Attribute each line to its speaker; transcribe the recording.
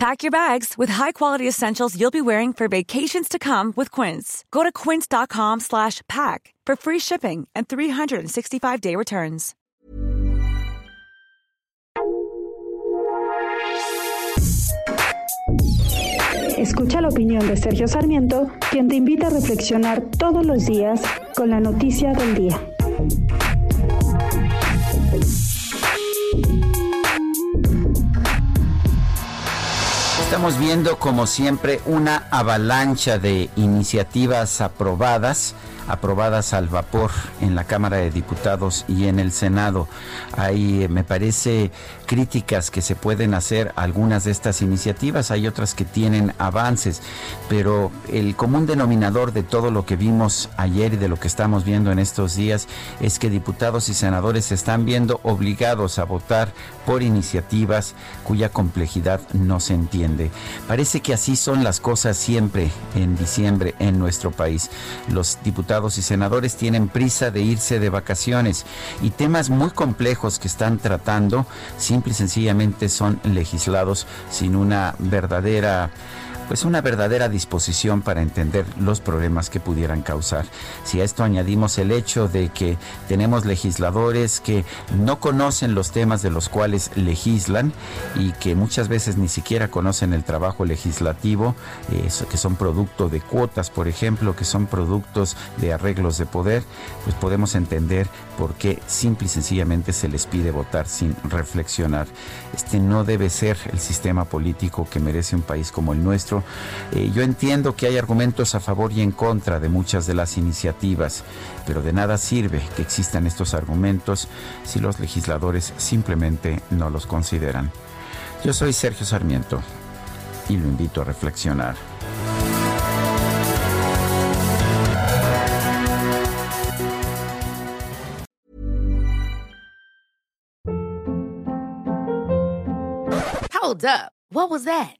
Speaker 1: Pack your bags with high-quality essentials you'll be wearing for vacations to come with Quince. Go to quince.com slash pack for free shipping and 365-day returns.
Speaker 2: Escucha la opinión de Sergio Sarmiento, quien te invita a reflexionar todos los días con la noticia del día.
Speaker 3: Estamos viendo, como siempre, una avalancha de iniciativas aprobadas aprobadas al vapor en la Cámara de Diputados y en el Senado. Hay, me parece, críticas que se pueden hacer a algunas de estas iniciativas, hay otras que tienen avances, pero el común denominador de todo lo que vimos ayer y de lo que estamos viendo en estos días es que diputados y senadores se están viendo obligados a votar por iniciativas cuya complejidad no se entiende. Parece que así son las cosas siempre en diciembre en nuestro país. Los diputados y senadores tienen prisa de irse de vacaciones y temas muy complejos que están tratando simple y sencillamente son legislados sin una verdadera pues una verdadera disposición para entender los problemas que pudieran causar. Si a esto añadimos el hecho de que tenemos legisladores que no conocen los temas de los cuales legislan y que muchas veces ni siquiera conocen el trabajo legislativo, eh, que son producto de cuotas, por ejemplo, que son productos de arreglos de poder, pues podemos entender por qué simple y sencillamente se les pide votar sin reflexionar. Este no debe ser el sistema político que merece un país como el nuestro eh, yo entiendo que hay argumentos a favor y en contra de muchas de las iniciativas, pero de nada sirve que existan estos argumentos si los legisladores simplemente no los consideran. Yo soy Sergio Sarmiento y lo invito a reflexionar.
Speaker 4: Hold up. What was that?